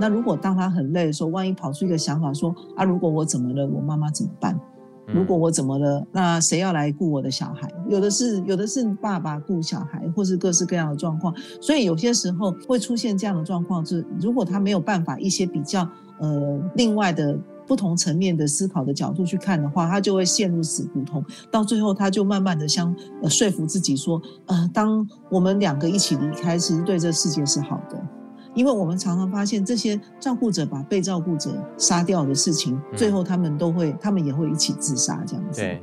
那如果当他很累的时候，万一跑出一个想法说啊，如果我怎么了，我妈妈怎么办？如果我怎么了，那谁要来顾我的小孩？有的是，有的是爸爸顾小孩，或是各式各样的状况。所以有些时候会出现这样的状况，就是如果他没有办法一些比较呃另外的不同层面的思考的角度去看的话，他就会陷入死胡同。到最后，他就慢慢的相呃说服自己说，呃，当我们两个一起离开，其实对这世界是好的。因为我们常常发现，这些照顾者把被照顾者杀掉的事情，嗯、最后他们都会，他们也会一起自杀，这样子。对。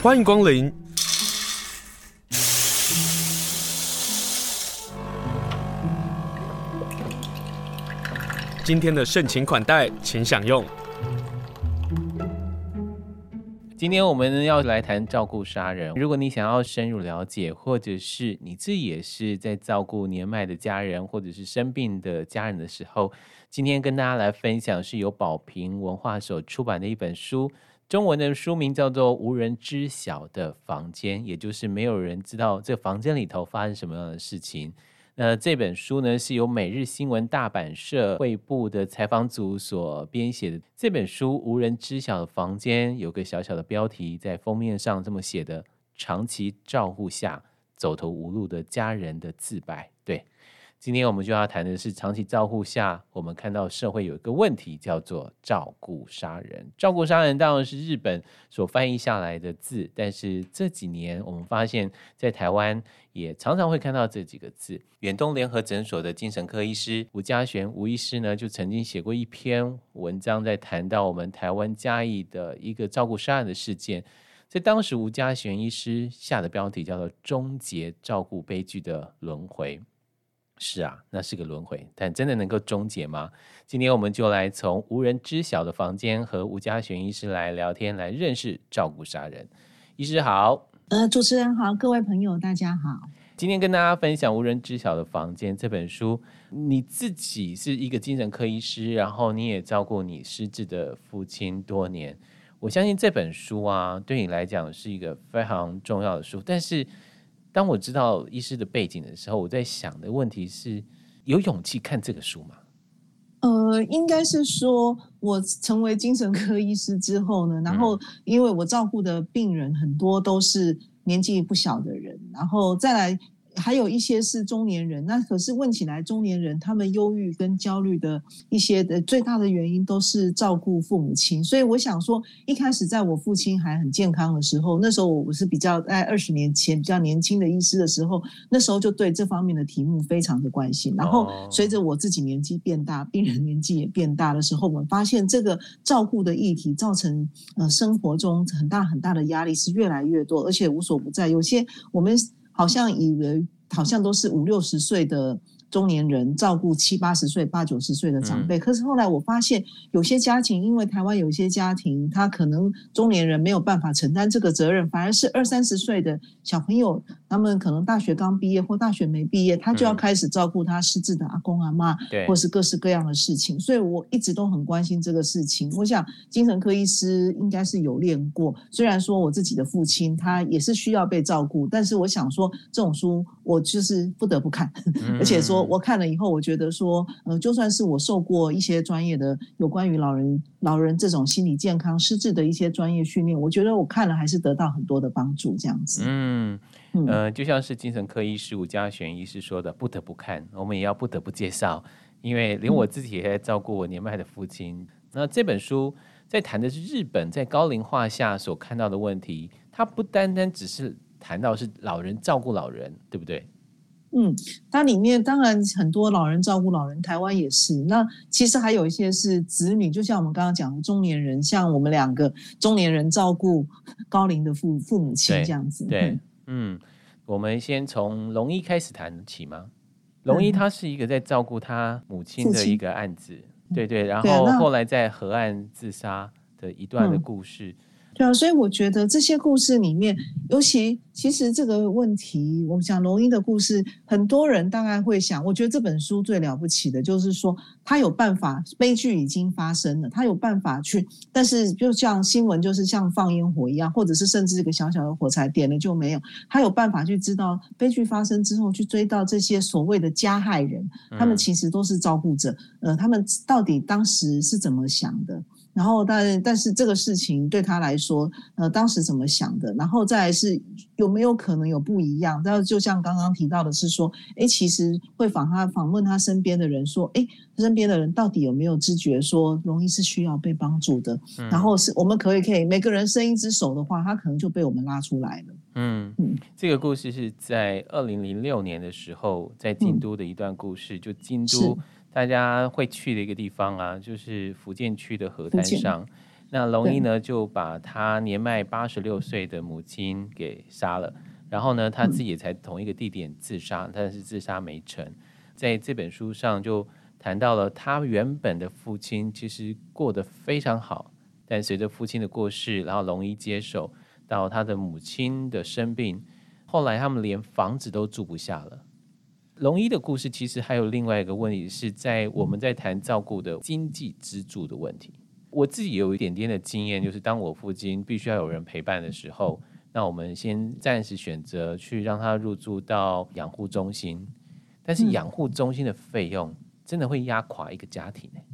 欢迎光临。今天的盛情款待，请享用。今天我们要来谈照顾杀人。如果你想要深入了解，或者是你自己也是在照顾年迈的家人，或者是生病的家人的时候，今天跟大家来分享是由宝瓶文化所出版的一本书，中文的书名叫做《无人知晓的房间》，也就是没有人知道这房间里头发生什么样的事情。那这本书呢，是由每日新闻大阪社会部的采访组所编写的。这本书《无人知晓的房间》有个小小的标题，在封面上这么写的：“长期照护下走投无路的家人的自白。”今天我们就要谈的是长期照护下，我们看到社会有一个问题，叫做照顾杀人。照顾杀人当然是日本所翻译下来的字，但是这几年我们发现，在台湾也常常会看到这几个字。远东联合诊所的精神科医师吴家璇吴医师呢，就曾经写过一篇文章，在谈到我们台湾嘉义的一个照顾杀人的事件。在当时，吴家璇医师下的标题叫做“终结照顾悲剧的轮回”。是啊，那是个轮回，但真的能够终结吗？今天我们就来从无人知晓的房间和吴家璇医师来聊天，来认识照顾杀人。医师好，呃，主持人好，各位朋友大家好。今天跟大家分享《无人知晓的房间》这本书。你自己是一个精神科医师，然后你也照顾你失智的父亲多年。我相信这本书啊，对你来讲是一个非常重要的书，但是。当我知道医师的背景的时候，我在想的问题是：有勇气看这个书吗？呃，应该是说，我成为精神科医师之后呢，然后因为我照顾的病人很多都是年纪不小的人，然后再来。还有一些是中年人，那可是问起来，中年人他们忧郁跟焦虑的一些的最大的原因都是照顾父母亲。所以我想说，一开始在我父亲还很健康的时候，那时候我是比较在二十年前比较年轻的医师的时候，那时候就对这方面的题目非常的关心。然后随着我自己年纪变大，病人年纪也变大的时候，我们发现这个照顾的议题造成呃生活中很大很大的压力是越来越多，而且无所不在。有些我们。好像以为好像都是五六十岁的。中年人照顾七八十岁、八九十岁的长辈，可是后来我发现，有些家庭，因为台湾有一些家庭，他可能中年人没有办法承担这个责任，反而是二三十岁的小朋友，他们可能大学刚毕业或大学没毕业，他就要开始照顾他失智的阿公阿妈，对，或是各式各样的事情。所以我一直都很关心这个事情。我想精神科医师应该是有练过，虽然说我自己的父亲他也是需要被照顾，但是我想说这种书我就是不得不看，而且说。我看了以后，我觉得说，呃，就算是我受过一些专业的有关于老人、老人这种心理健康、失智的一些专业训练，我觉得我看了还是得到很多的帮助。这样子，嗯，呃，就像是精神科医师吴家璇医师说的，不得不看，我们也要不得不介绍，因为连我自己也在照顾我年迈的父亲。嗯、那这本书在谈的是日本在高龄化下所看到的问题，它不单单只是谈到是老人照顾老人，对不对？嗯，它里面当然很多老人照顾老人，台湾也是。那其实还有一些是子女，就像我们刚刚讲的中年人，像我们两个中年人照顾高龄的父父母亲这样子。对，对嗯，我们先从龙一开始谈起吗？龙一他是一个在照顾他母亲的一个案子，对对，然后后来在河岸自杀的一段的故事。对啊，所以我觉得这些故事里面，尤其其实这个问题，我们讲龙一的故事，很多人大概会想，我觉得这本书最了不起的就是说，他有办法，悲剧已经发生了，他有办法去，但是就像新闻，就是像放烟火一样，或者是甚至这个小小的火柴点了就没有，他有办法去知道悲剧发生之后，去追到这些所谓的加害人，他们其实都是照顾者，呃，他们到底当时是怎么想的？然后，但但是这个事情对他来说，呃，当时怎么想的？然后再来是有没有可能有不一样？然后就像刚刚提到的是说，哎，其实会访他访问他身边的人说，哎，身边的人到底有没有知觉说容易是需要被帮助的？嗯、然后是我们可以可以每个人伸一只手的话，他可能就被我们拉出来了。嗯嗯，这个故事是在二零零六年的时候，在京都的一段故事，嗯、就京都。大家会去的一个地方啊，就是福建区的河滩上。那龙一呢，就把他年迈八十六岁的母亲给杀了，然后呢，他自己也在同一个地点自杀，嗯、但是自杀没成。在这本书上就谈到了他原本的父亲其实过得非常好，但随着父亲的过世，然后龙一接手到他的母亲的生病，后来他们连房子都住不下了。龙一的故事其实还有另外一个问题，是在我们在谈照顾的经济支柱的问题。我自己有一点点的经验，就是当我父亲必须要有人陪伴的时候，那我们先暂时选择去让他入住到养护中心，但是养护中心的费用真的会压垮一个家庭欸。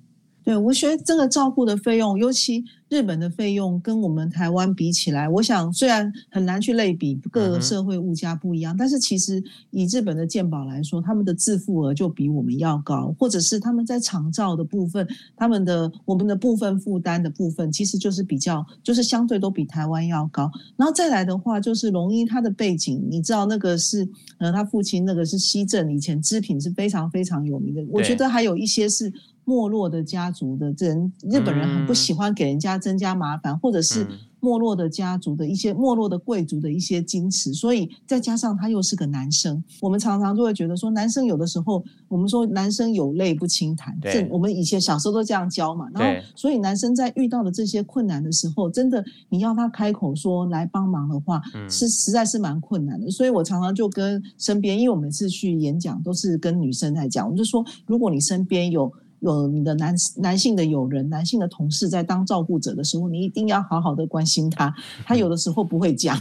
对，我觉得这个照顾的费用，尤其日本的费用跟我们台湾比起来，我想虽然很难去类比，各个社会物价不一样，嗯、但是其实以日本的健保来说，他们的自付额就比我们要高，或者是他们在长照的部分，他们的我们的部分负担的部分，其实就是比较就是相对都比台湾要高。然后再来的话，就是龙一他的背景，你知道那个是呃他父亲那个是西镇以前织品是非常非常有名的，我觉得还有一些是。没落的家族的人，日本人很不喜欢给人家增加麻烦，嗯、或者是没落的家族的一些没落的贵族的一些矜持，所以再加上他又是个男生，我们常常就会觉得说，男生有的时候，我们说男生有泪不轻弹，这我们以前小时候都这样教嘛。然后，所以男生在遇到的这些困难的时候，真的你要他开口说来帮忙的话，是实在是蛮困难的。所以我常常就跟身边，因为我每次去演讲都是跟女生在讲，我就说，如果你身边有。有你的男男性的友人、男性的同事在当照顾者的时候，你一定要好好的关心他。他有的时候不会讲，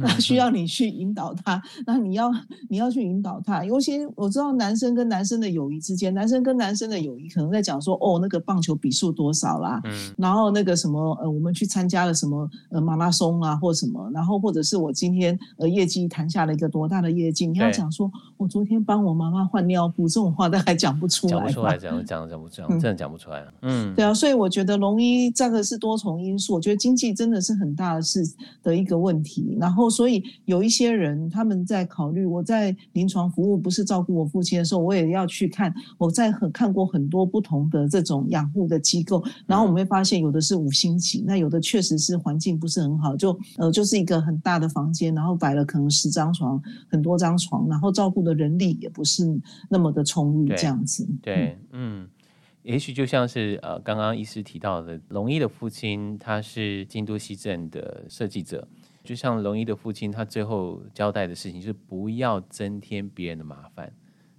那需要你去引导他。那你要你要去引导他。尤其我知道男生跟男生的友谊之间，男生跟男生的友谊可能在讲说，哦，那个棒球比数多少啦，然后那个什么呃，我们去参加了什么呃马拉松啊，或什么，然后或者是我今天呃业绩谈下了一个多大的业绩，你要讲说我昨天帮我妈妈换尿布，这种话大概讲不出来，讲不出来，讲讲。讲不讲，真的讲不出来了。嗯，对啊，所以我觉得龙一这个是多重因素。我觉得经济真的是很大的事的一个问题。然后，所以有一些人他们在考虑，我在临床服务不是照顾我父亲的时候，我也要去看。我在很看过很多不同的这种养护的机构，然后我们会发现有的是五星级，那有的确实是环境不是很好，就呃就是一个很大的房间，然后摆了可能十张床，很多张床，然后照顾的人力也不是那么的充裕，这样子。对嗯。也许就像是呃，刚刚医师提到的，龙一的父亲他是京都西镇的设计者，就像龙一的父亲，他最后交代的事情是不要增添别人的麻烦，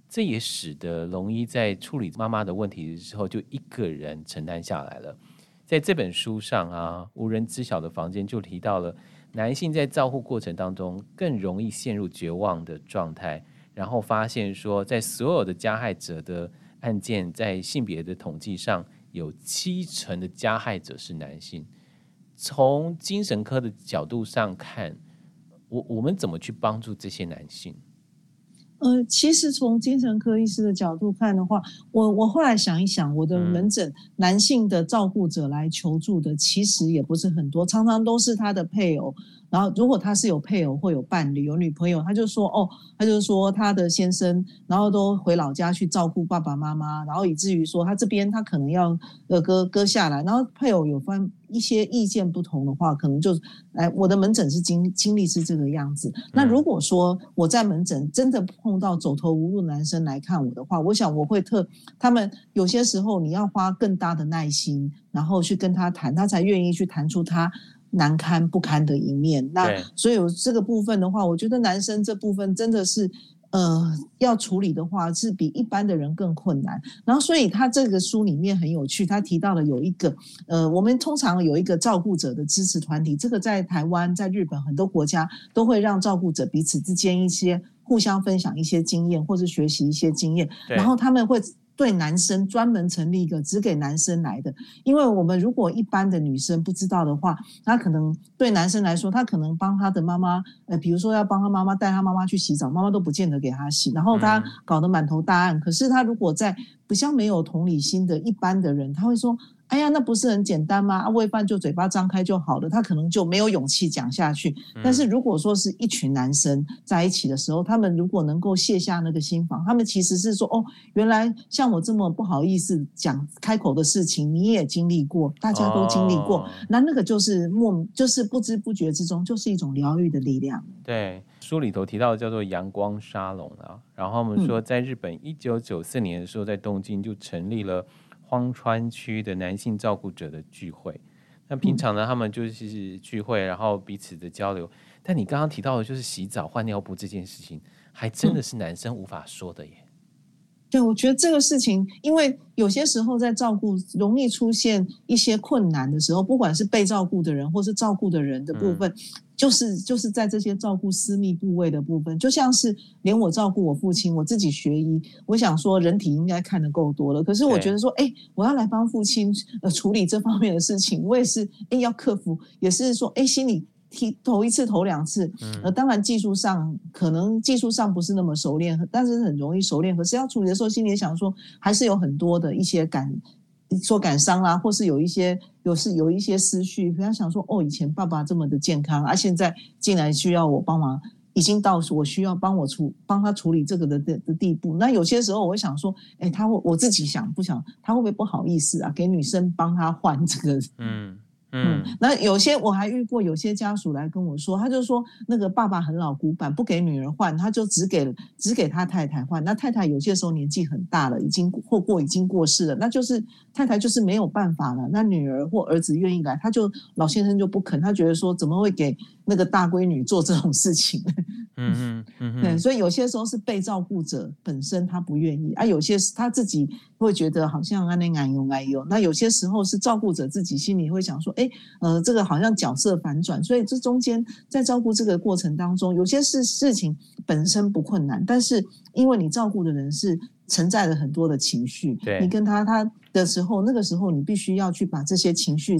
这也使得龙一在处理妈妈的问题的时候，就一个人承担下来了。在这本书上啊，无人知晓的房间就提到了男性在照护过程当中更容易陷入绝望的状态，然后发现说，在所有的加害者的案件在性别的统计上有七成的加害者是男性。从精神科的角度上看，我我们怎么去帮助这些男性？呃，其实从精神科医师的角度看的话，我我后来想一想，我的门诊男性的照顾者来求助的其实也不是很多，常常都是他的配偶。然后，如果他是有配偶或有伴侣、有女朋友，他就说哦，他就说他的先生，然后都回老家去照顾爸爸妈妈，然后以至于说他这边他可能要呃割割下来，然后配偶有分一些意见不同的话，可能就来我的门诊是经经历是这个样子。那如果说我在门诊真的碰到走投无路的男生来看我的话，我想我会特他们有些时候你要花更大的耐心，然后去跟他谈，他才愿意去谈出他。难堪不堪的一面。那所以这个部分的话，我觉得男生这部分真的是。呃，要处理的话是比一般的人更困难。然后，所以他这个书里面很有趣，他提到了有一个，呃，我们通常有一个照顾者的支持团体，这个在台湾、在日本很多国家都会让照顾者彼此之间一些互相分享一些经验，或者学习一些经验，然后他们会。对男生专门成立一个只给男生来的，因为我们如果一般的女生不知道的话，她可能对男生来说，她可能帮她的妈妈，呃，比如说要帮她妈妈带她妈妈去洗澡，妈妈都不见得给她洗，然后她搞得满头大汗。可是她如果在比较没有同理心的一般的人，他会说。哎呀，那不是很简单吗？啊，喂饭就嘴巴张开就好了，他可能就没有勇气讲下去。但是如果说是一群男生在一起的时候，他们如果能够卸下那个心防，他们其实是说，哦，原来像我这么不好意思讲开口的事情，你也经历过，大家都经历过，那那个就是莫，就是不知不觉之中，就是一种疗愈的力量。对，书里头提到叫做阳光沙龙啊，然后我们说在日本一九九四年的时候，在东京就成立了。荒川区的男性照顾者的聚会，那平常呢，他们就是聚会，然后彼此的交流。但你刚刚提到的，就是洗澡换尿布这件事情，还真的是男生无法说的耶。对，我觉得这个事情，因为有些时候在照顾容易出现一些困难的时候，不管是被照顾的人或是照顾的人的部分，嗯、就是就是在这些照顾私密部位的部分，就像是连我照顾我父亲，我自己学医，我想说人体应该看得够多了，可是我觉得说，哎，我要来帮父亲呃处理这方面的事情，我也是哎要克服，也是说哎心里。提头一次，头两次，呃，当然技术上可能技术上不是那么熟练，但是很容易熟练。可是要处理的时候，心里想说，还是有很多的一些感，说感伤啦，或是有一些有是有一些思绪。不要想说，哦，以前爸爸这么的健康，而、啊、现在竟然需要我帮忙，已经到我需要帮我处帮他处理这个的的的地步。那有些时候我想说，哎，他会我自己想不想，他会不会不好意思啊？给女生帮他换这个，嗯。嗯，那有些我还遇过，有些家属来跟我说，他就说那个爸爸很老古板，不给女儿换，他就只给只给他太太换。那太太有些时候年纪很大了，已经或过已经过世了，那就是太太就是没有办法了。那女儿或儿子愿意来，他就老先生就不肯，他觉得说怎么会给那个大闺女做这种事情？嗯嗯嗯，对，所以有些时候是被照顾者本身他不愿意，啊，有些是他自己会觉得好像啊那哎呦哎呦，那有些时候是照顾者自己心里会想说，哎，呃，这个好像角色反转，所以这中间在照顾这个过程当中，有些事事情本身不困难，但是因为你照顾的人是承载了很多的情绪，对，你跟他他的时候，那个时候你必须要去把这些情绪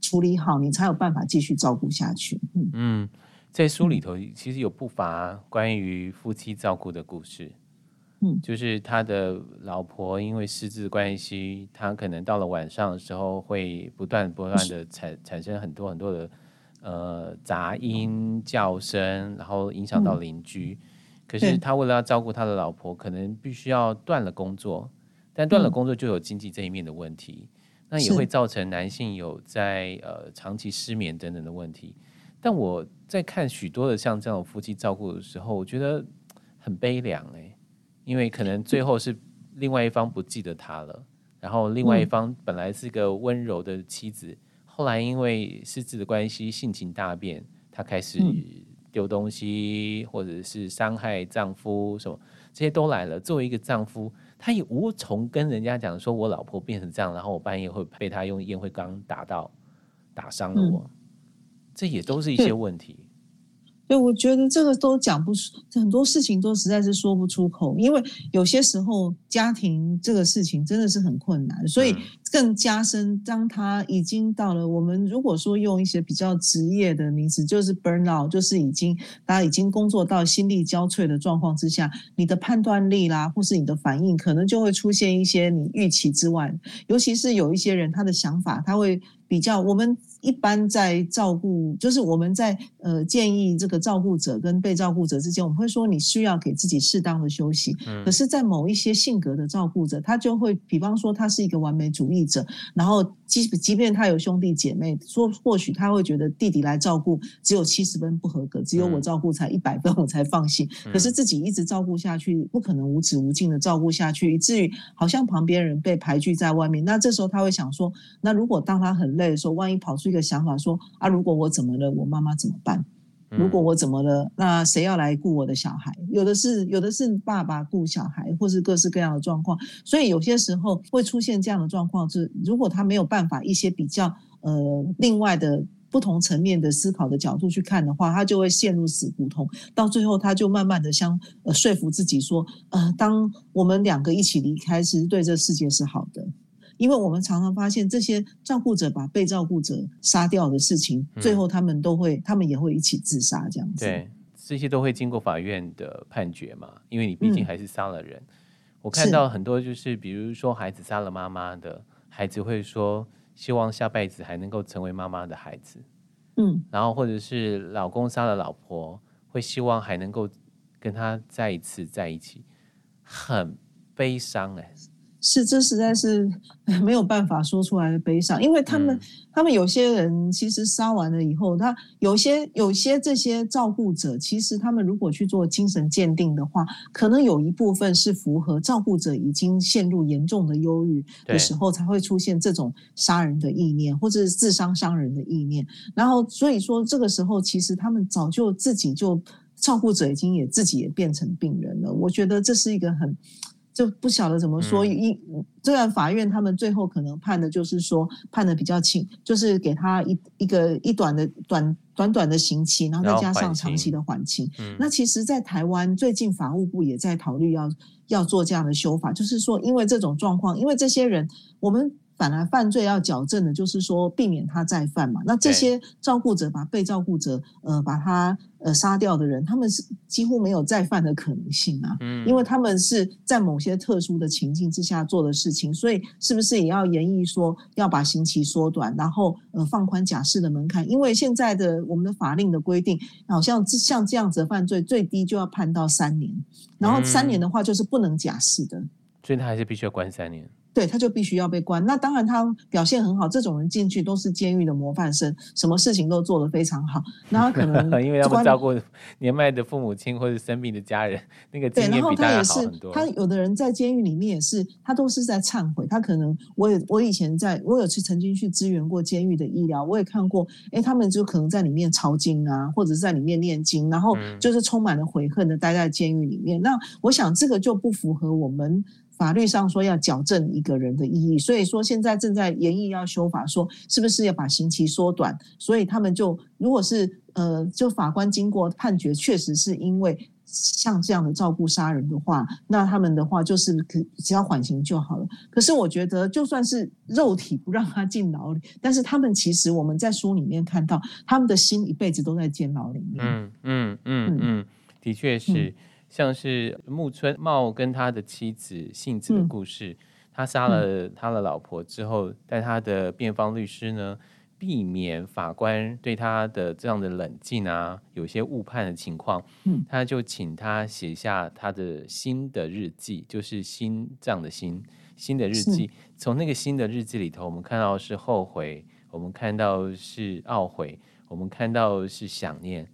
处理好，你才有办法继续照顾下去。嗯。嗯在书里头，其实有不乏关于夫妻照顾的故事。嗯，就是他的老婆因为失智关系，他可能到了晚上的时候会不断不断的产产生很多很多的呃杂音叫声，然后影响到邻居。可是他为了要照顾他的老婆，可能必须要断了工作，但断了工作就有经济这一面的问题，那也会造成男性有在呃长期失眠等等的问题。但我在看许多的像这种夫妻照顾的时候，我觉得很悲凉哎、欸，因为可能最后是另外一方不记得他了，然后另外一方本来是个温柔的妻子，后来因为失智的关系性情大变，她开始丢东西或者是伤害丈夫什么，这些都来了。作为一个丈夫，他也无从跟人家讲说我老婆变成这样，然后我半夜会被他用烟灰缸打到，打伤了我。这也都是一些问题。对，我觉得这个都讲不出，很多事情都实在是说不出口，因为有些时候家庭这个事情真的是很困难，所以更加深。当他已经到了，我们如果说用一些比较职业的名词，就是 burnout，就是已经大家已经工作到心力交瘁的状况之下，你的判断力啦，或是你的反应，可能就会出现一些你预期之外。尤其是有一些人，他的想法，他会比较我们。一般在照顾，就是我们在呃建议这个照顾者跟被照顾者之间，我们会说你需要给自己适当的休息。嗯。可是，在某一些性格的照顾者，他就会，比方说他是一个完美主义弟者，然后即即便他有兄弟姐妹，说或许他会觉得弟弟来照顾只有七十分不合格，只有我照顾才一百分，我才放心。可是自己一直照顾下去，不可能无止无尽的照顾下去，以至于好像旁边人被排拒在外面。那这时候他会想说，那如果当他很累的时候，万一跑出一个想法说啊，如果我怎么了，我妈妈怎么办？如果我怎么了，那谁要来顾我的小孩？有的是，有的是爸爸顾小孩，或是各式各样的状况。所以有些时候会出现这样的状况，就是如果他没有办法一些比较呃另外的不同层面的思考的角度去看的话，他就会陷入死胡同。到最后，他就慢慢的相呃说服自己说，呃，当我们两个一起离开，其实对这世界是好的。因为我们常常发现，这些照顾者把被照顾者杀掉的事情，最后他们都会，他们也会一起自杀，这样子。对，这些都会经过法院的判决嘛？因为你毕竟还是杀了人。我看到很多就是，比如说孩子杀了妈妈的孩子会说，希望下辈子还能够成为妈妈的孩子。嗯，然后或者是老公杀了老婆，会希望还能够跟他再一次在一起，很悲伤哎。是，这实在是 没有办法说出来的悲伤，因为他们，嗯、他们有些人其实杀完了以后，他有些有些这些照顾者，其实他们如果去做精神鉴定的话，可能有一部分是符合照顾者已经陷入严重的忧郁的时候，才会出现这种杀人的意念，或者是自伤伤人的意念。然后，所以说这个时候，其实他们早就自己就照顾者已经也自己也变成病人了。我觉得这是一个很。就不晓得怎么说，一虽然法院他们最后可能判的就是说判的比较轻，就是给他一一个一短的短短短的刑期，然后再加上长期的缓期。那其实，在台湾最近法务部也在考虑要要做这样的修法，就是说因为这种状况，因为这些人我们。本来犯罪要矫正的，就是说避免他再犯嘛。那这些照顾者把被照顾者呃把他呃杀掉的人，他们是几乎没有再犯的可能性啊。嗯，因为他们是在某些特殊的情境之下做的事情，所以是不是也要研议说要把刑期缩短，然后呃放宽假释的门槛？因为现在的我们的法令的规定，好像像这样子的犯罪最低就要判到三年，然后三年的话就是不能假释的，所以他还是必须要关三年。对，他就必须要被关。那当然，他表现很好，这种人进去都是监狱的模范生，什么事情都做得非常好。然后可能 因为他们照顾年迈的父母亲或者生病的家人，那个经验比大家好很多。他有的人在监狱里面也是，他都是在忏悔。他可能，我也我以前在，我有去曾经去支援过监狱的医疗，我也看过，哎，他们就可能在里面抄经啊，或者是在里面念经，然后就是充满了悔恨的待在监狱里面。那我想这个就不符合我们。法律上说要矫正一个人的意义，所以说现在正在研议要修法，说是不是要把刑期缩短？所以他们就如果是呃，就法官经过判决，确实是因为像这样的照顾杀人的话，那他们的话就是可只要缓刑就好了。可是我觉得，就算是肉体不让他进牢里，但是他们其实我们在书里面看到，他们的心一辈子都在监牢里面。嗯嗯嗯嗯，的确是。嗯像是木村茂跟他的妻子幸子的故事，嗯、他杀了他的老婆之后，但他的辩方律师呢，避免法官对他的这样的冷静啊，有些误判的情况，嗯，他就请他写下他的新的日记，就是心脏的心新的日记。从那个新的日记里头，我们看到是后悔，我们看到是懊悔，我们看到是想念。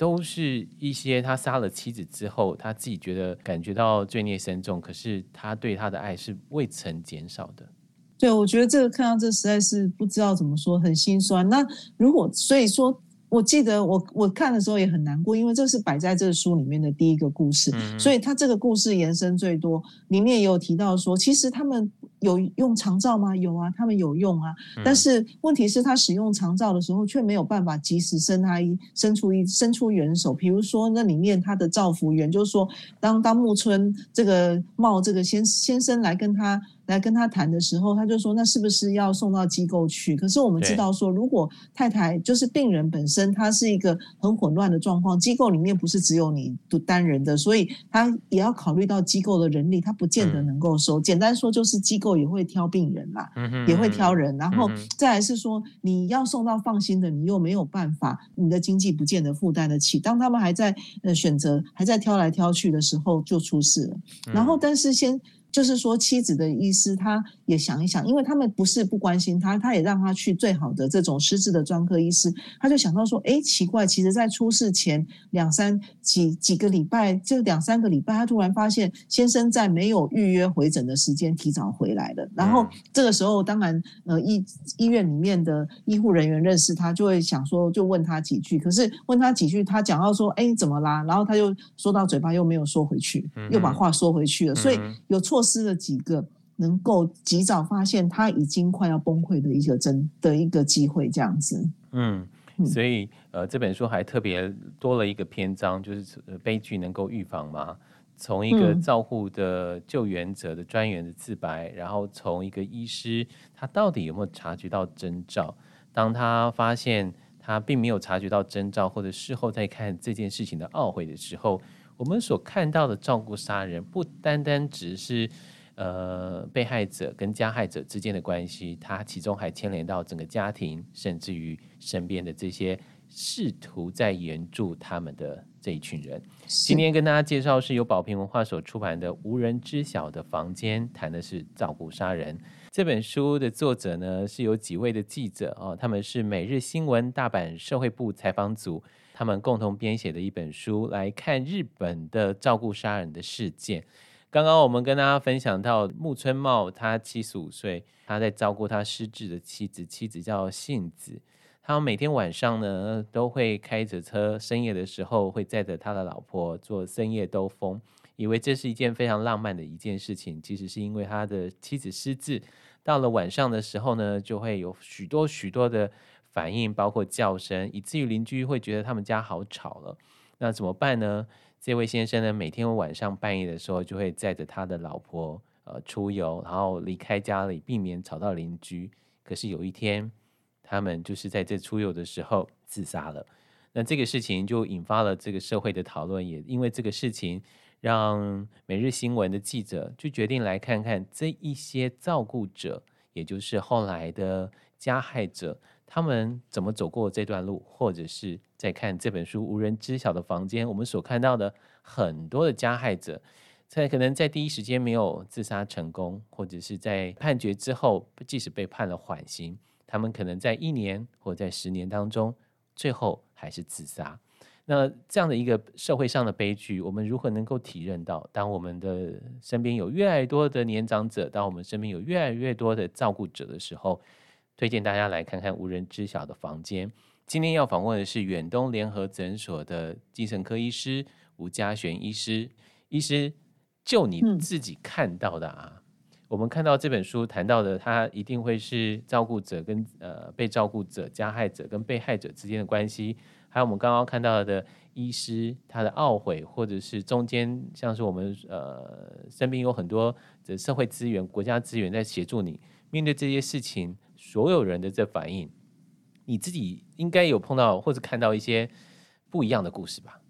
都是一些他杀了妻子之后，他自己觉得感觉到罪孽深重，可是他对他的爱是未曾减少的。对，我觉得这个看到这实在是不知道怎么说，很心酸。那如果所以说，我记得我我看的时候也很难过，因为这是摆在这个书里面的第一个故事，嗯、所以他这个故事延伸最多，里面也有提到说，其实他们。有用长照吗？有啊，他们有用啊。但是问题是，他使用长照的时候，却没有办法及时伸他一伸出一伸出援手。比如说，那里面他的照服员就是说，当当木村这个茂这个先先生来跟他。来跟他谈的时候，他就说：“那是不是要送到机构去？”可是我们知道说，如果太太就是病人本身，他是一个很混乱的状况，机构里面不是只有你独单人的，所以他也要考虑到机构的人力，他不见得能够收。嗯、简单说就是机构也会挑病人啦，嗯、哼也会挑人。然后再来是说，你要送到放心的，你又没有办法，你的经济不见得负担得起。当他们还在呃选择，还在挑来挑去的时候，就出事了。然后但是先。就是说，妻子的医师他也想一想，因为他们不是不关心他，他也让他去最好的这种失智的专科医师。他就想到说，哎，奇怪，其实在出事前两三几几个礼拜，就两三个礼拜，他突然发现先生在没有预约回诊的时间提早回来了。然后这个时候，当然，呃，医医院里面的医护人员认识他，就会想说，就问他几句。可是问他几句，他讲到说，哎，怎么啦？然后他又说到嘴巴又没有说回去，又把话说回去了。所以有错。错失了几个能够及早发现他已经快要崩溃的一个真的一个机会，这样子。嗯，所以呃，这本书还特别多了一个篇章，就是悲剧能够预防吗？从一个照护的救援者的专员的自白，嗯、然后从一个医师，他到底有没有察觉到征兆？当他发现他并没有察觉到征兆，或者事后再看这件事情的懊悔的时候。我们所看到的照顾杀人，不单单只是呃被害者跟加害者之间的关系，它其中还牵连到整个家庭，甚至于身边的这些试图在援助他们的这一群人。今天跟大家介绍是由宝瓶文化所出版的《无人知晓的房间》，谈的是照顾杀人。这本书的作者呢，是有几位的记者哦，他们是每日新闻大阪社会部采访组。他们共同编写的一本书，来看日本的照顾杀人的事件。刚刚我们跟大家分享到木村茂，他七十五岁，他在照顾他失智的妻子，妻子叫幸子。他每天晚上呢，都会开着车，深夜的时候会载着他的老婆做深夜兜风，以为这是一件非常浪漫的一件事情。其实是因为他的妻子失智，到了晚上的时候呢，就会有许多许多的。反应包括叫声，以至于邻居会觉得他们家好吵了。那怎么办呢？这位先生呢，每天晚上半夜的时候就会载着他的老婆呃出游，然后离开家里，避免吵到邻居。可是有一天，他们就是在这出游的时候自杀了。那这个事情就引发了这个社会的讨论，也因为这个事情，让每日新闻的记者就决定来看看这一些照顾者，也就是后来的加害者。他们怎么走过这段路，或者是在看这本书《无人知晓的房间》，我们所看到的很多的加害者，在可能在第一时间没有自杀成功，或者是在判决之后，即使被判了缓刑，他们可能在一年或在十年当中，最后还是自杀。那这样的一个社会上的悲剧，我们如何能够体认到？当我们的身边有越来越多的年长者，当我们身边有越来越多的照顾者的时候，推荐大家来看看无人知晓的房间。今天要访问的是远东联合诊所的精神科医师吴嘉璇医师。医师，就你自己看到的啊，嗯、我们看到这本书谈到的，他一定会是照顾者跟呃被照顾者、加害者跟被害者之间的关系，还有我们刚刚看到的医师他的懊悔，或者是中间像是我们呃身边有很多的社会资源、国家资源在协助你面对这些事情。所有人的这反应，你自己应该有碰到或者看到一些不一样的故事吧？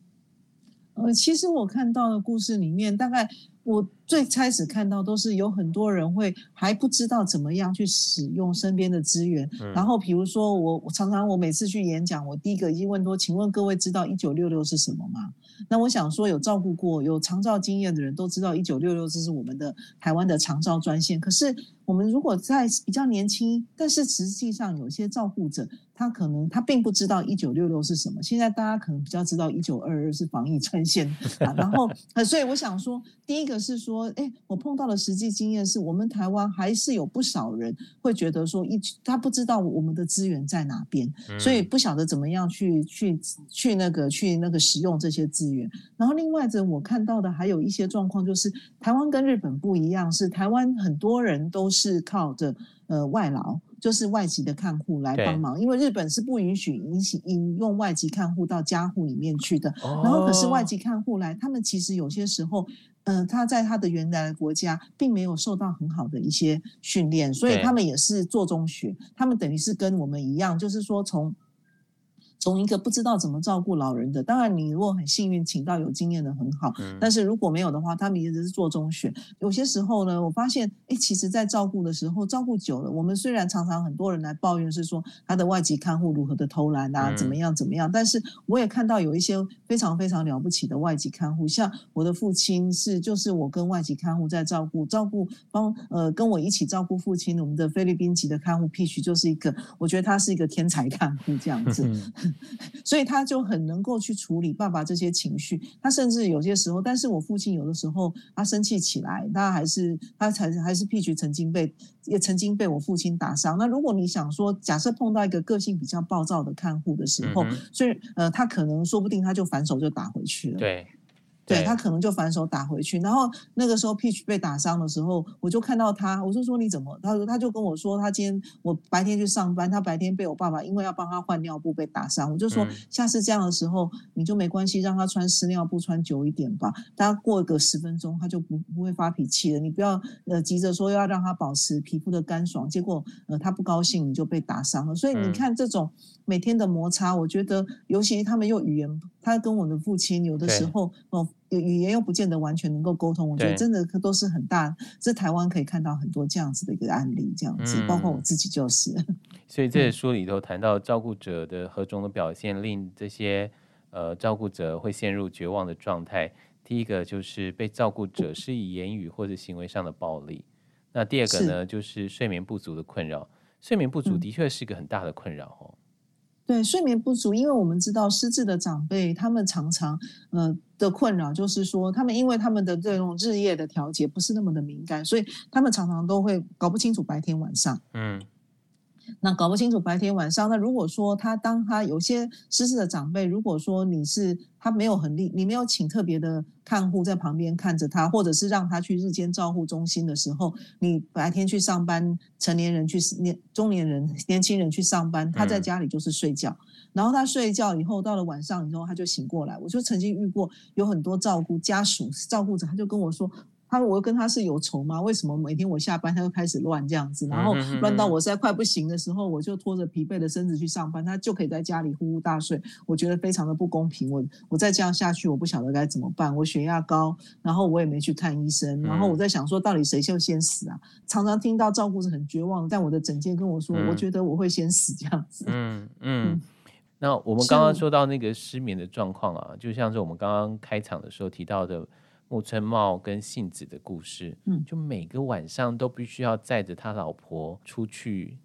呃，其实我看到的故事里面，大概我最开始看到都是有很多人会还不知道怎么样去使用身边的资源。嗯、然后，比如说我，我常常我每次去演讲，我第一个已经问说：“请问各位知道一九六六是什么吗？”那我想说，有照顾过、有长照经验的人都知道，一九六六这是我们的台湾的长照专线。可是，我们如果在比较年轻，但是实际上有些照顾者，他可能他并不知道一九六六是什么。现在大家可能比较知道一九二二是防疫专线 啊。然后呃，所以我想说，第一个是说，哎，我碰到的实际经验是我们台湾还是有不少人会觉得说，一他不知道我们的资源在哪边，所以不晓得怎么样去去去那个去那个使用这些资源。然后另外者我看到的还有一些状况，就是台湾跟日本不一样，是台湾很多人都是靠着呃外劳，就是外籍的看护来帮忙，因为日本是不允许引起引用外籍看护到家户里面去的。然后可是外籍看护来，他们其实有些时候，呃，他在他的原来的国家并没有受到很好的一些训练，所以他们也是做中学，他们等于是跟我们一样，就是说从。从一个不知道怎么照顾老人的，当然你如果很幸运请到有经验的很好，嗯、但是如果没有的话，他们一直是做中学。有些时候呢，我发现，哎，其实，在照顾的时候，照顾久了，我们虽然常常很多人来抱怨是说他的外籍看护如何的偷懒啊，怎么样怎么样，但是我也看到有一些非常非常了不起的外籍看护，像我的父亲是，就是我跟外籍看护在照顾，照顾帮呃跟我一起照顾父亲，我们的菲律宾籍的看护 Peach 就是一个，我觉得他是一个天才看护这样子。所以他就很能够去处理爸爸这些情绪，他甚至有些时候，但是我父亲有的时候他生气起来，他还是他才还是 Peach 曾经被也曾经被我父亲打伤。那如果你想说，假设碰到一个个性比较暴躁的看护的时候，嗯、所以呃，他可能说不定他就反手就打回去了。对。对，他可能就反手打回去，然后那个时候 Peach 被打伤的时候，我就看到他，我就说你怎么？他说他就跟我说，他今天我白天去上班，他白天被我爸爸因为要帮他换尿布被打伤，我就说下次这样的时候你就没关系，让他穿湿尿布穿久一点吧，大概过个十分钟他就不不会发脾气了，你不要呃急着说要让他保持皮肤的干爽，结果呃他不高兴你就被打伤了，所以你看这种每天的摩擦，我觉得尤其他们又语言，他跟我的父亲有的时候哦。语言又不见得完全能够沟通，我觉得真的都是很大。在台湾可以看到很多这样子的一个案例，这样子，嗯、包括我自己就是。所以这个书里头谈到照顾者的何种的表现，令这些呃照顾者会陷入绝望的状态。第一个就是被照顾者施以言语或者行为上的暴力。那第二个呢，是就是睡眠不足的困扰。睡眠不足的确是一个很大的困扰哦。对，睡眠不足，因为我们知道失智的长辈，他们常常呃的困扰就是说，他们因为他们的这种日夜的调节不是那么的敏感，所以他们常常都会搞不清楚白天晚上。嗯。那搞不清楚白天晚上，那如果说他当他有些失智的长辈，如果说你是他没有很厉，你没有请特别的看护在旁边看着他，或者是让他去日间照护中心的时候，你白天去上班，成年人去年中年人年轻人去上班，他在家里就是睡觉，然后他睡觉以后到了晚上以后他就醒过来。我就曾经遇过有很多照顾家属照顾者，他就跟我说。他说：“我跟他是有仇吗？为什么每天我下班他就开始乱这样子，然后乱到我实在快不行的时候，我就拖着疲惫的身子去上班，他就可以在家里呼呼大睡。我觉得非常的不公平。我我再这样下去，我不晓得该怎么办。我血压高，然后我也没去看医生，然后我在想说，到底谁就先死啊？常常听到照顾者很绝望，但我的诊间跟我说，我觉得我会先死这样子。嗯嗯。那我们刚刚说到那个失眠的状况啊，就像是我们刚刚开场的时候提到的。”木村茂跟杏子的故事，嗯，就每个晚上都必须要载着他老婆出去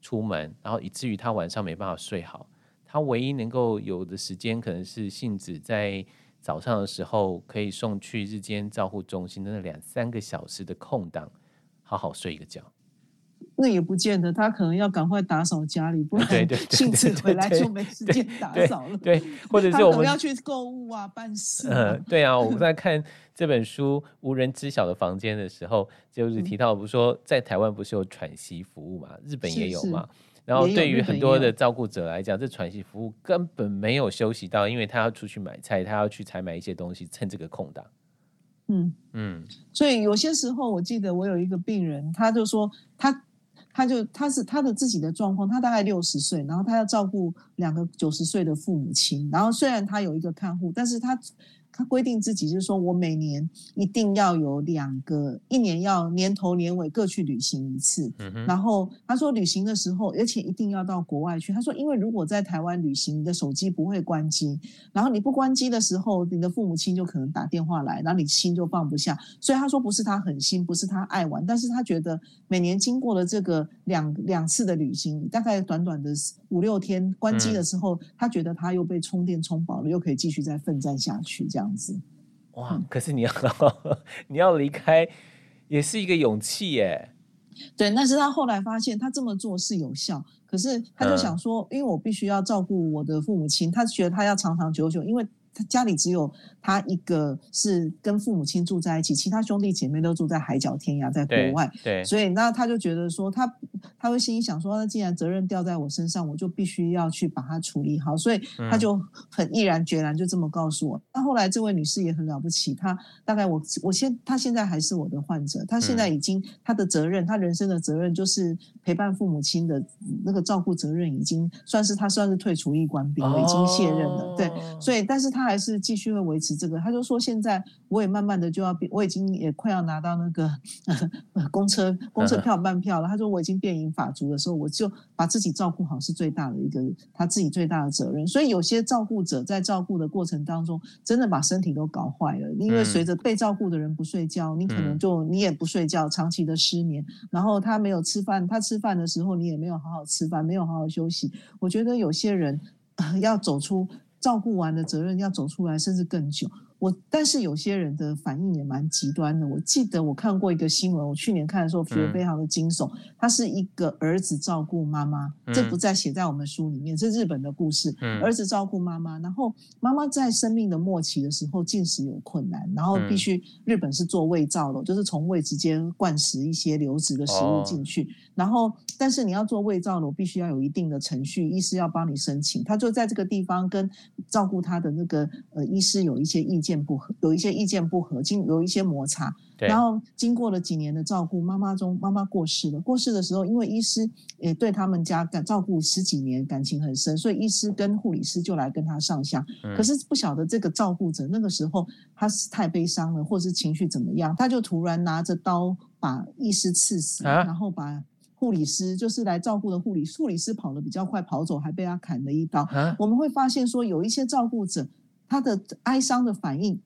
出门，然后以至于他晚上没办法睡好。他唯一能够有的时间，可能是杏子在早上的时候可以送去日间照护中心的那两三个小时的空档，好好睡一个觉。那也不见得，他可能要赶快打扫家里，不 然幸子 回来就没时间打扫了。对，或者 是我们要去购物啊、办事。嗯，对啊，我们在看这本书《无人知晓的房间》的时候，就是提到，不是说在台湾不是有喘息服务嘛？日本也有嘛？然后对于很多的照顾者来讲，这喘息服务根本没有休息到，因为他要出去买菜，他要去采买一些东西，趁这个空档。嗯嗯，所以有些时候，我记得我有一个病人，他就说他。他就他是他的自己的状况，他大概六十岁，然后他要照顾两个九十岁的父母亲，然后虽然他有一个看护，但是他。他规定自己就是说，我每年一定要有两个，一年要年头年尾各去旅行一次。然后他说，旅行的时候，而且一定要到国外去。他说，因为如果在台湾旅行，你的手机不会关机，然后你不关机的时候，你的父母亲就可能打电话来，然后你心就放不下。所以他说，不是他狠心，不是他爱玩，但是他觉得每年经过了这个两两次的旅行，大概短短的五六天关机的时候，嗯、他觉得他又被充电充饱了，又可以继续再奋战下去，这样。样子，哇！可是你要 你要离开，也是一个勇气耶。对，但是他后来发现他这么做是有效，可是他就想说，嗯、因为我必须要照顾我的父母亲，他觉得他要长长久久，因为他家里只有他一个是跟父母亲住在一起，其他兄弟姐妹都住在海角天涯，在国外。对，对所以那他就觉得说，他他会心里想说，那既然责任掉在我身上，我就必须要去把它处理好。所以他就很毅然决然就这么告诉我。那、嗯、后来这位女士也很了不起，她大概我我现她现在还是我的患者，她现在已经她的责任，她人生的责任就是陪伴父母亲的那个照顾责任，已经算是她算是退出役官兵了，已经卸任了。对，所以但是她还是继续会维持这个。他就说现在我也慢慢的就要变，我已经也快要拿到那个公车公车票半票了。他说我已经变银法族的时候，我就把自己照顾好是最大的一个他自己最大的责任。所以有些照顾者在照顾的过程当中，真的把身体都搞坏了，因为随着被照顾的人不睡觉，你可能就你也不睡觉，长期的失眠，然后他没有吃饭，他吃饭的时候你也没有好好吃饭，没有好好休息。我觉得有些人要走出照顾完的责任，要走出来，甚至更久。我但是有些人的反应也蛮极端的。我记得我看过一个新闻，我去年看的时候觉得非常的惊悚。嗯、他是一个儿子照顾妈妈，这不再写在我们书里面，这是日本的故事。嗯、儿子照顾妈妈，然后妈妈在生命的末期的时候进食有困难，然后必须日本是做胃造的，就是从胃直接灌食一些流质的食物进去。哦、然后但是你要做胃造的，我必须要有一定的程序，医师要帮你申请。他就在这个地方跟照顾他的那个呃医师有一些意见。不合，有一些意见不合，经有一些摩擦，对然后经过了几年的照顾，妈妈中妈妈过世了。过世的时候，因为医师也对他们家感照顾十几年，感情很深，所以医师跟护理师就来跟他上香。嗯、可是不晓得这个照顾者那个时候他是太悲伤了，或是情绪怎么样，他就突然拿着刀把医师刺死，啊、然后把护理师就是来照顾的护理护理师跑得比较快，跑走还被他砍了一刀。啊、我们会发现说，有一些照顾者。他的哀伤的反应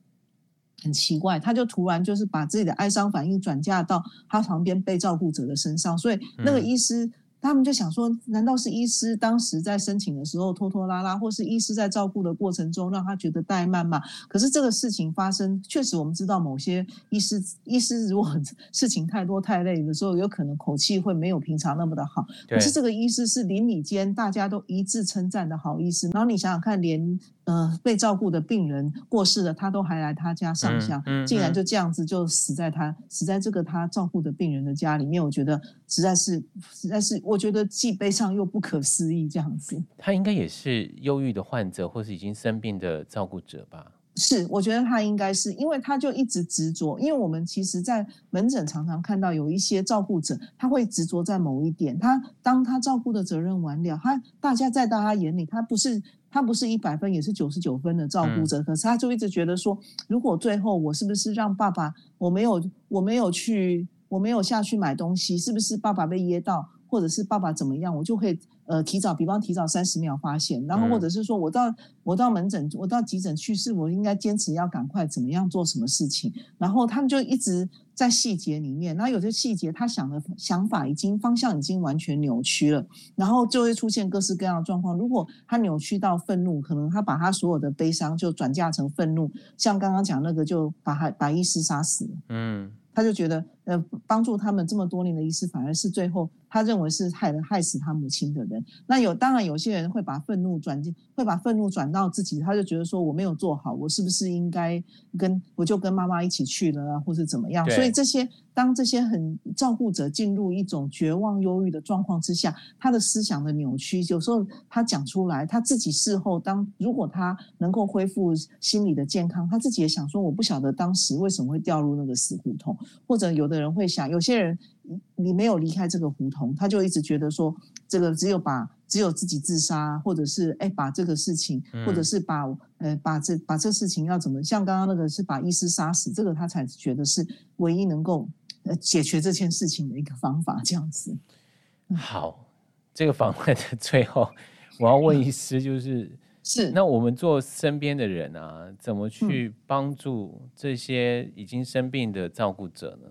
很奇怪，他就突然就是把自己的哀伤反应转嫁到他旁边被照顾者的身上，所以那个医师。他们就想说，难道是医师当时在申请的时候拖拖拉拉，或是医师在照顾的过程中让他觉得怠慢吗？可是这个事情发生，确实我们知道，某些医师医师如果 事情太多太累的时候，有可能口气会没有平常那么的好。可是这个医师是邻里间大家都一致称赞的好医师。然后你想想看，连呃被照顾的病人过世了，他都还来他家上香，嗯嗯嗯、竟然就这样子就死在他死在这个他照顾的病人的家里面，我觉得实在是实在是。我觉得既悲伤又不可思议，这样子。他应该也是忧郁的患者，或是已经生病的照顾者吧？是，我觉得他应该是，因为他就一直执着。因为我们其实，在门诊常常看到有一些照顾者，他会执着在某一点。他当他照顾的责任完了，他大家在大家眼里，他不是他不是一百分，也是九十九分的照顾者。嗯、可是他就一直觉得说，如果最后我是不是让爸爸，我没有我没有去，我没有下去买东西，是不是爸爸被噎到？或者是爸爸怎么样，我就可以呃提早，比方提早三十秒发现，然后或者是说我到我到门诊，我到急诊去，是我应该坚持要赶快怎么样做什么事情，然后他们就一直在细节里面，然后有些细节他想的想法已经方向已经完全扭曲了，然后就会出现各式各样的状况。如果他扭曲到愤怒，可能他把他所有的悲伤就转嫁成愤怒，像刚刚讲那个就把他把医师杀死了，嗯，他就觉得呃帮助他们这么多年的医师反而是最后。他认为是害了害死他母亲的人，那有当然有些人会把愤怒转进，会把愤怒转到自己，他就觉得说我没有做好，我是不是应该跟我就跟妈妈一起去了啊，或是怎么样？所以这些当这些很照顾者进入一种绝望、忧郁的状况之下，他的思想的扭曲，有时候他讲出来，他自己事后当如果他能够恢复心理的健康，他自己也想说，我不晓得当时为什么会掉入那个死胡同，或者有的人会想，有些人。你没有离开这个胡同，他就一直觉得说，这个只有把只有自己自杀，或者是哎把这个事情，嗯、或者是把呃把这把这事情要怎么像刚刚那个是把医师杀死，这个他才觉得是唯一能够呃解决这件事情的一个方法，这样子。好，这个访问的最后，我要问医师，就是、嗯、是那我们做身边的人啊，怎么去帮助这些已经生病的照顾者呢？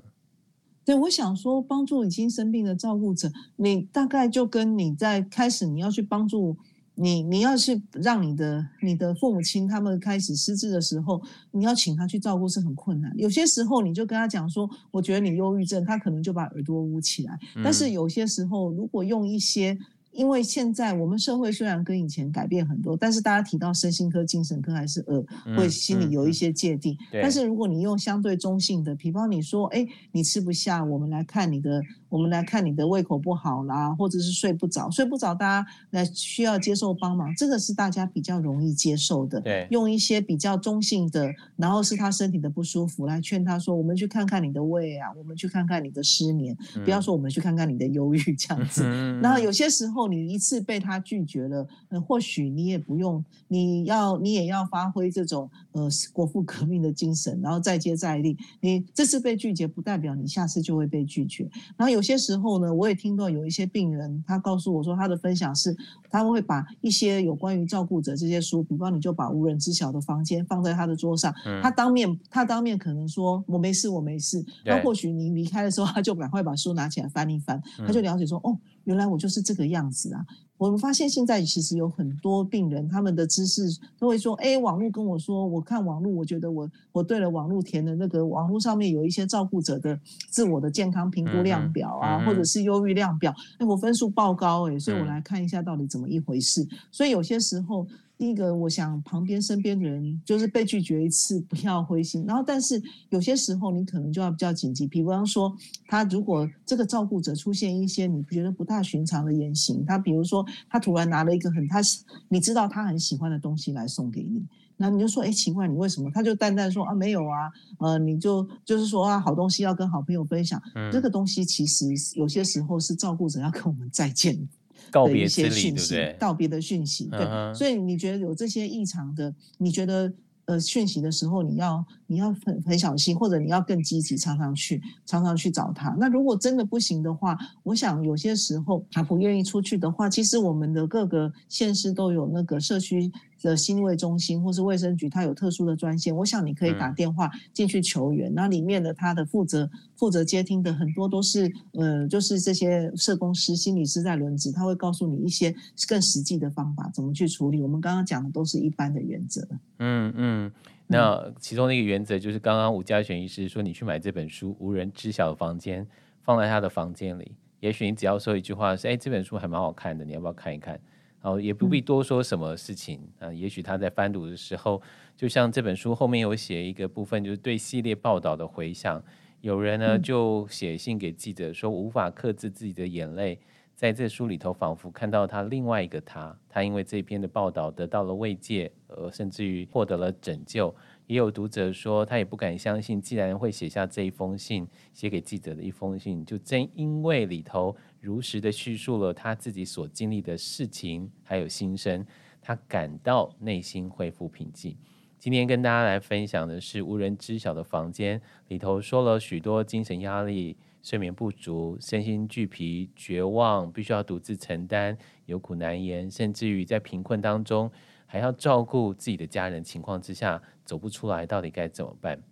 对，我想说，帮助已经生病的照顾者，你大概就跟你在开始你要去帮助你，你要去让你的你的父母亲他们开始失智的时候，你要请他去照顾是很困难。有些时候你就跟他讲说，我觉得你忧郁症，他可能就把耳朵捂起来。但是有些时候，如果用一些因为现在我们社会虽然跟以前改变很多，但是大家提到身心科、精神科还是呃，会心里有一些界定。嗯嗯、但是如果你用相对中性的，比方你说，哎，你吃不下，我们来看你的，我们来看你的胃口不好啦，或者是睡不着，睡不着，大家来需要接受帮忙，这个是大家比较容易接受的。对，用一些比较中性的，然后是他身体的不舒服来劝他说，我们去看看你的胃啊，我们去看看你的失眠，嗯、不要说我们去看看你的忧郁这样子。嗯、然后有些时候。你一次被他拒绝了，呃，或许你也不用，你要你也要发挥这种呃国父革命的精神，然后再接再厉。你这次被拒绝，不代表你下次就会被拒绝。然后有些时候呢，我也听到有一些病人，他告诉我说，他的分享是，他会把一些有关于照顾者这些书，比方你就把无人知晓的房间放在他的桌上，嗯、他当面他当面可能说我没事我没事，那或许你离开的时候，他就赶快把书拿起来翻一翻，他就了解说，嗯、哦。原来我就是这个样子啊！我们发现现在其实有很多病人，他们的知识都会说：“哎，网络跟我说，我看网络，我觉得我我对了网络填的那个网络上面有一些照顾者的自我的健康评估量表啊，嗯嗯、或者是忧郁量表，哎，我分数爆高哎，所以我来看一下到底怎么一回事。嗯、所以有些时候。”第一个，我想旁边身边的人就是被拒绝一次，不要灰心。然后，但是有些时候你可能就要比较紧急。比方说，他如果这个照顾者出现一些你觉得不大寻常的言行，他比如说他突然拿了一个很他你知道他很喜欢的东西来送给你，那你就说，哎，奇怪，你为什么？他就淡淡说啊，没有啊，呃，你就就是说啊，好东西要跟好朋友分享。嗯，这个东西其实有些时候是照顾者要跟我们再见。告别之礼，对不对？道别的讯息，对。Uh huh. 所以你觉得有这些异常的，你觉得呃讯息的时候，你要你要很很小心，或者你要更积极，常常去常常去找他。那如果真的不行的话，我想有些时候他不愿意出去的话，其实我们的各个县市都有那个社区。的心卫中心或是卫生局，它有特殊的专线，我想你可以打电话进去求援。那、嗯、里面的他的负责负责接听的很多都是，呃，就是这些社工师、心理师在轮值，他会告诉你一些更实际的方法，怎么去处理。我们刚刚讲的都是一般的原则。嗯嗯，那其中的一个原则就是刚刚吴嘉玄医师说，你去买这本书《无人知晓的房间》，放在他的房间里，也许你只要说一句话是：哎，这本书还蛮好看的，你要不要看一看？哦，也不必多说什么事情啊。嗯、也许他在翻读的时候，就像这本书后面有写一个部分，就是对系列报道的回想。有人呢就写信给记者说，无法克制自己的眼泪，在这书里头仿佛看到他另外一个他。他因为这篇的报道得到了慰藉，呃，甚至于获得了拯救。也有读者说，他也不敢相信，既然会写下这一封信，写给记者的一封信，就正因为里头。如实的叙述了他自己所经历的事情，还有心声，他感到内心恢复平静。今天跟大家来分享的是无人知晓的房间里头说了许多精神压力、睡眠不足、身心俱疲、绝望，必须要独自承担，有苦难言，甚至于在贫困当中还要照顾自己的家人情况之下走不出来，到底该怎么办？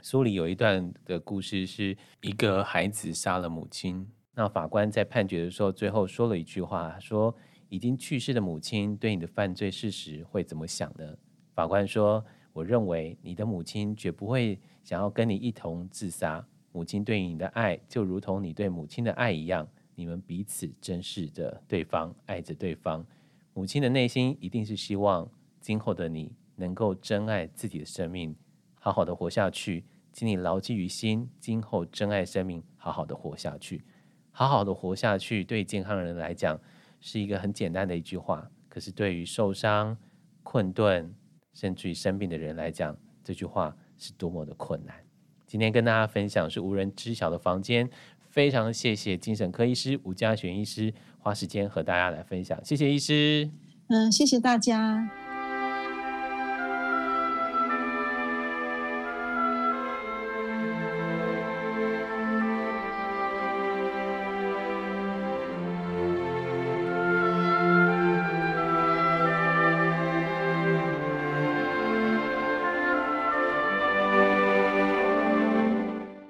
书里有一段的故事，是一个孩子杀了母亲。那法官在判决的时候，最后说了一句话，说：“已经去世的母亲对你的犯罪事实会怎么想呢？”法官说：“我认为你的母亲绝不会想要跟你一同自杀。母亲对你的爱，就如同你对母亲的爱一样，你们彼此珍视着对方，爱着对方。母亲的内心一定是希望今后的你能够珍爱自己的生命，好好的活下去。请你牢记于心，今后珍爱生命，好好的活下去。”好好的活下去，对健康人来讲是一个很简单的一句话。可是对于受伤、困顿，甚至于生病的人来讲，这句话是多么的困难。今天跟大家分享是无人知晓的房间，非常谢谢精神科医师吴嘉璇医师花时间和大家来分享，谢谢医师。嗯，谢谢大家。